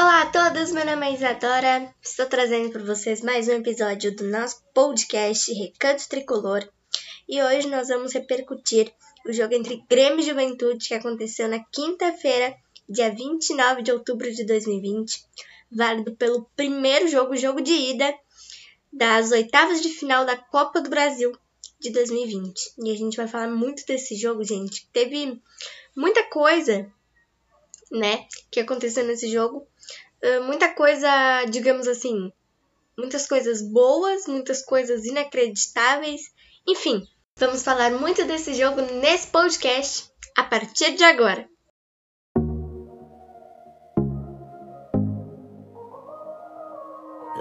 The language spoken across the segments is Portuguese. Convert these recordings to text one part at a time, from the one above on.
Olá a todos, meu nome é Isadora. Estou trazendo para vocês mais um episódio do nosso podcast Recanto Tricolor. E hoje nós vamos repercutir o jogo entre Grêmio e Juventude que aconteceu na quinta-feira, dia 29 de outubro de 2020, válido pelo primeiro jogo, jogo de ida das oitavas de final da Copa do Brasil de 2020. E a gente vai falar muito desse jogo, gente. Teve muita coisa, né, que aconteceu nesse jogo. Uh, muita coisa, digamos assim, muitas coisas boas, muitas coisas inacreditáveis. Enfim, vamos falar muito desse jogo nesse podcast a partir de agora.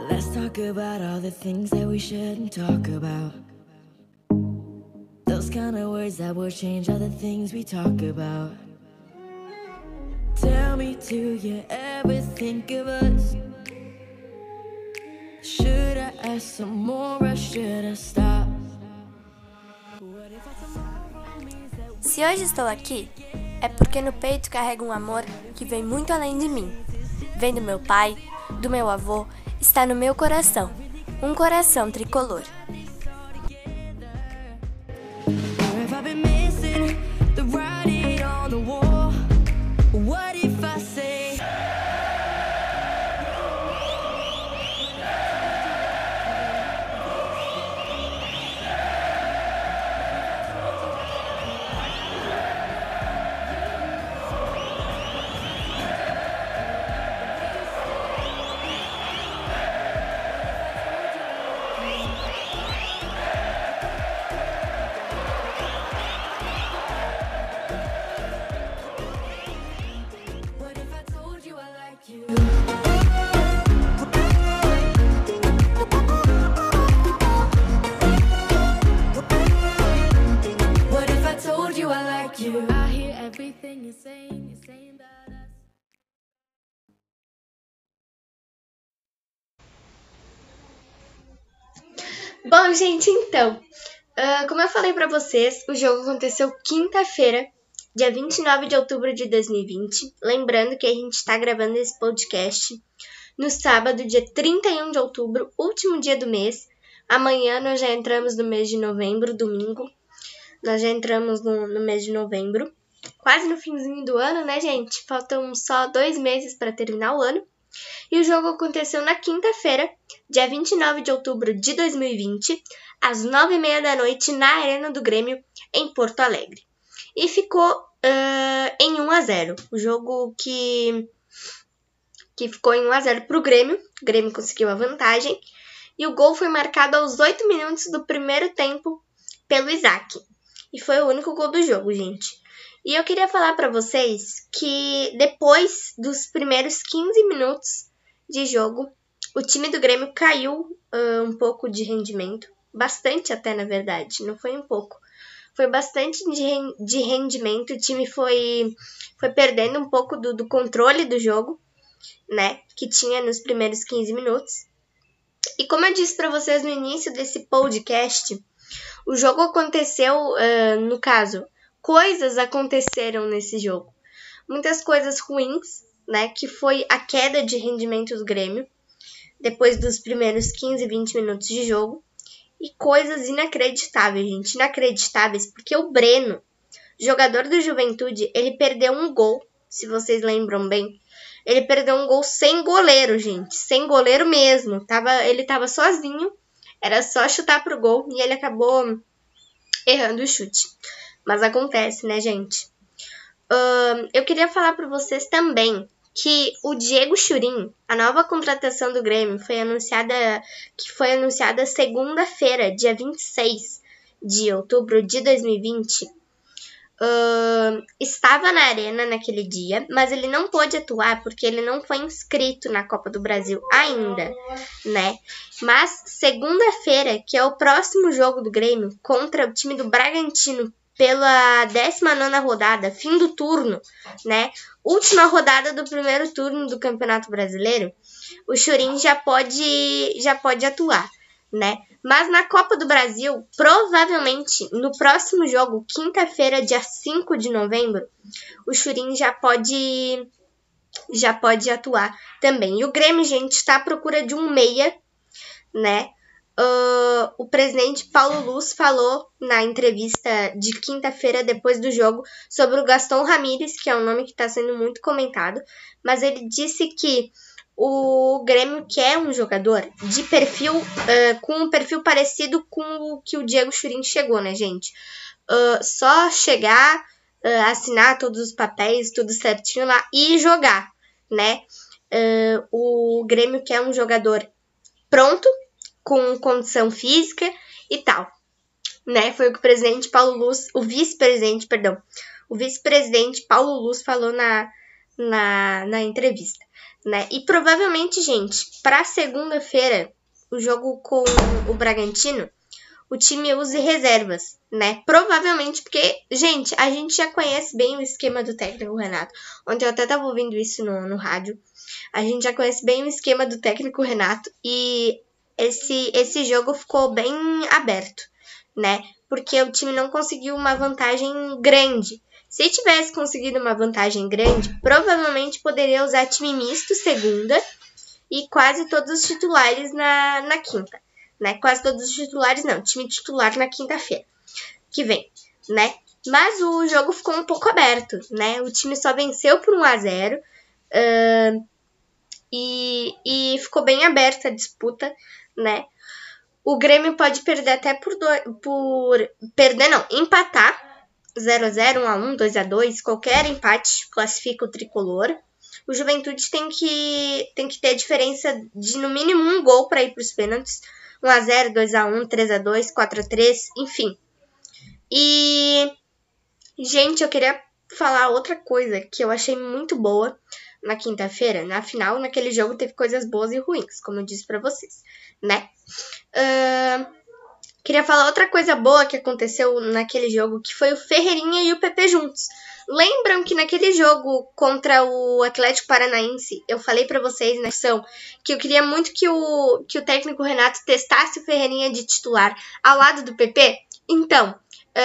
Let's talk about all the things that we shouldn't talk about. Those kind of words that will change all the things we talk about. Tell me, do you ever think of us? Should I ask some more or should I stop? Se hoje estou aqui, é porque no peito carrego um amor que vem muito além de mim. Vem do meu pai, do meu avô, está no meu coração. Um coração tricolor. Bom, gente, então, uh, como eu falei para vocês, o jogo aconteceu quinta-feira, dia 29 de outubro de 2020. Lembrando que a gente está gravando esse podcast no sábado, dia 31 de outubro, último dia do mês. Amanhã nós já entramos no mês de novembro, domingo. Nós já entramos no, no mês de novembro. Quase no finzinho do ano, né, gente? Faltam só dois meses para terminar o ano. E o jogo aconteceu na quinta-feira, dia 29 de outubro de 2020, às 9h30 da noite, na Arena do Grêmio, em Porto Alegre. E ficou uh, em 1 a 0 O jogo que, que ficou em 1 a 0 para o Grêmio. O Grêmio conseguiu a vantagem. E o gol foi marcado aos 8 minutos do primeiro tempo pelo Isaac. E foi o único gol do jogo, gente. E eu queria falar para vocês que depois dos primeiros 15 minutos de jogo, o time do Grêmio caiu uh, um pouco de rendimento, bastante até na verdade, não foi um pouco. Foi bastante de, rendimento, o time foi, foi perdendo um pouco do, do controle do jogo, né, que tinha nos primeiros 15 minutos. E como eu disse para vocês no início desse podcast, o jogo aconteceu, uh, no caso, coisas aconteceram nesse jogo. Muitas coisas ruins, né? Que foi a queda de rendimento do Grêmio depois dos primeiros 15, 20 minutos de jogo. E coisas inacreditáveis, gente. Inacreditáveis, porque o Breno, jogador do Juventude, ele perdeu um gol, se vocês lembram bem. Ele perdeu um gol sem goleiro, gente. Sem goleiro mesmo. Tava, ele tava sozinho. Era só chutar pro gol e ele acabou errando o chute. Mas acontece, né, gente? Uh, eu queria falar para vocês também que o Diego Churin, a nova contratação do Grêmio, foi anunciada que foi anunciada segunda-feira, dia 26 de outubro de 2020. Uh, estava na arena naquele dia, mas ele não pôde atuar porque ele não foi inscrito na Copa do Brasil ainda, né? Mas segunda-feira, que é o próximo jogo do Grêmio contra o time do Bragantino pela 19 rodada, fim do turno, né? Última rodada do primeiro turno do Campeonato Brasileiro, o Churin já pode já pode atuar, né? Mas na Copa do Brasil, provavelmente no próximo jogo, quinta-feira, dia 5 de novembro, o Churin já pode já pode atuar também. E o Grêmio, gente, está à procura de um meia, né? Uh, o presidente Paulo Luz falou na entrevista de quinta-feira depois do jogo sobre o Gaston Ramírez, que é um nome que está sendo muito comentado, mas ele disse que o Grêmio quer um jogador de perfil uh, com um perfil parecido com o que o Diego Churin chegou, né, gente? Uh, só chegar, assinar todos os papéis, tudo certinho lá e jogar, né? o Grêmio quer um jogador pronto com condição física e tal. Né? Foi o que o presidente Paulo Luz, o vice-presidente, perdão, o vice-presidente Paulo Luz falou na, na, na entrevista. Né? E provavelmente, gente, para segunda-feira, o jogo com o Bragantino, o time use reservas, né? Provavelmente porque, gente, a gente já conhece bem o esquema do técnico Renato. Ontem eu até tava ouvindo isso no, no rádio. A gente já conhece bem o esquema do técnico Renato e esse, esse jogo ficou bem aberto, né? Porque o time não conseguiu uma vantagem grande. Se tivesse conseguido uma vantagem grande, provavelmente poderia usar time misto segunda e quase todos os titulares na, na quinta, né? Quase todos os titulares não, time titular na quinta-feira que vem, né? Mas o jogo ficou um pouco aberto, né? O time só venceu por 1 a 0 uh, e, e ficou bem aberta a disputa, né? O Grêmio pode perder até por, do, por perder não, empatar 0 a 0, 1 a 1, 2 a 2, qualquer empate classifica o tricolor. O Juventude tem que tem que ter diferença de no mínimo um gol para ir para os pênaltis. 1 a 0, 2 a 1, 3 a 2, 4 a 3, enfim. E gente, eu queria falar outra coisa que eu achei muito boa na quinta-feira. Na final, naquele jogo teve coisas boas e ruins, como eu disse para vocês né? Uh, queria falar outra coisa boa que aconteceu naquele jogo, que foi o Ferreirinha e o PP juntos. Lembram que naquele jogo contra o Atlético Paranaense, eu falei para vocês na ação que eu queria muito que o, que o técnico Renato testasse o Ferreirinha de titular ao lado do PP? Então,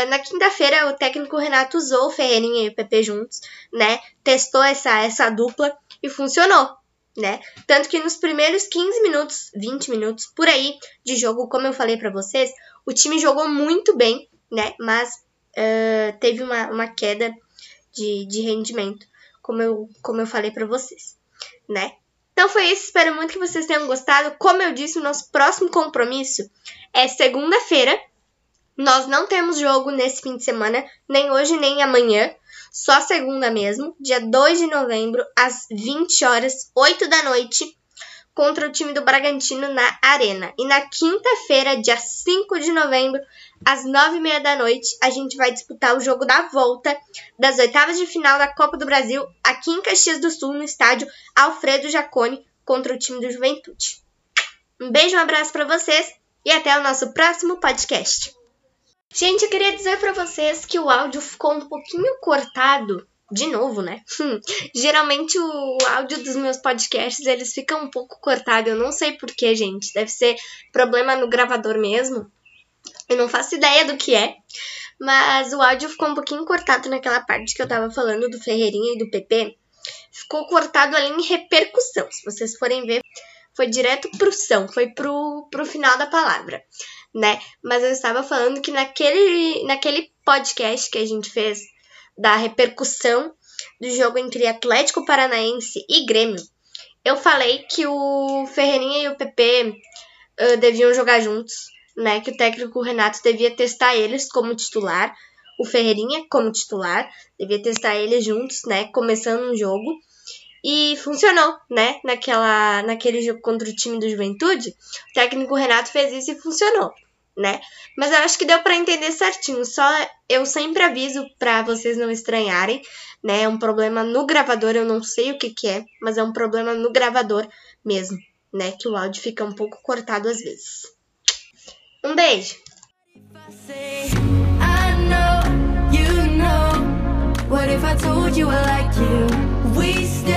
na quinta-feira, o técnico Renato usou o Ferreirinha e o PP juntos, né? Testou essa, essa dupla e funcionou né? Tanto que nos primeiros 15 minutos, 20 minutos por aí de jogo, como eu falei para vocês, o time jogou muito bem, né? Mas uh, teve uma, uma queda de, de rendimento, como eu, como eu falei para vocês, né? Então foi isso, espero muito que vocês tenham gostado. Como eu disse, o nosso próximo compromisso é segunda-feira. Nós não temos jogo nesse fim de semana, nem hoje nem amanhã só segunda mesmo, dia 2 de novembro, às 20 horas, 8 da noite, contra o time do Bragantino na Arena. E na quinta-feira, dia 5 de novembro, às 9h30 da noite, a gente vai disputar o jogo da volta das oitavas de final da Copa do Brasil aqui em Caxias do Sul, no estádio Alfredo Jacone, contra o time do Juventude. Um beijo, um abraço para vocês e até o nosso próximo podcast. Gente, eu queria dizer para vocês que o áudio ficou um pouquinho cortado. De novo, né? Geralmente o áudio dos meus podcasts eles ficam um pouco cortado. Eu não sei porquê, gente. Deve ser problema no gravador mesmo. Eu não faço ideia do que é. Mas o áudio ficou um pouquinho cortado naquela parte que eu tava falando do Ferreirinha e do PP. Ficou cortado ali em repercussão. Se vocês forem ver, foi direto pro são, foi pro, pro final da palavra né? Mas eu estava falando que naquele, naquele podcast que a gente fez da repercussão do jogo entre Atlético Paranaense e Grêmio, eu falei que o Ferreirinha e o PP uh, deviam jogar juntos, né? Que o técnico Renato devia testar eles como titular, o Ferreirinha como titular, devia testar eles juntos, né? Começando um jogo. E funcionou, né? Naquela, naquele jogo contra o time do Juventude, o técnico Renato fez isso e funcionou, né? Mas eu acho que deu para entender certinho. Só eu sempre aviso para vocês não estranharem, né? É um problema no gravador, eu não sei o que que é, mas é um problema no gravador mesmo, né? Que o áudio fica um pouco cortado às vezes. Um beijo. What if I told you I like you? We stay,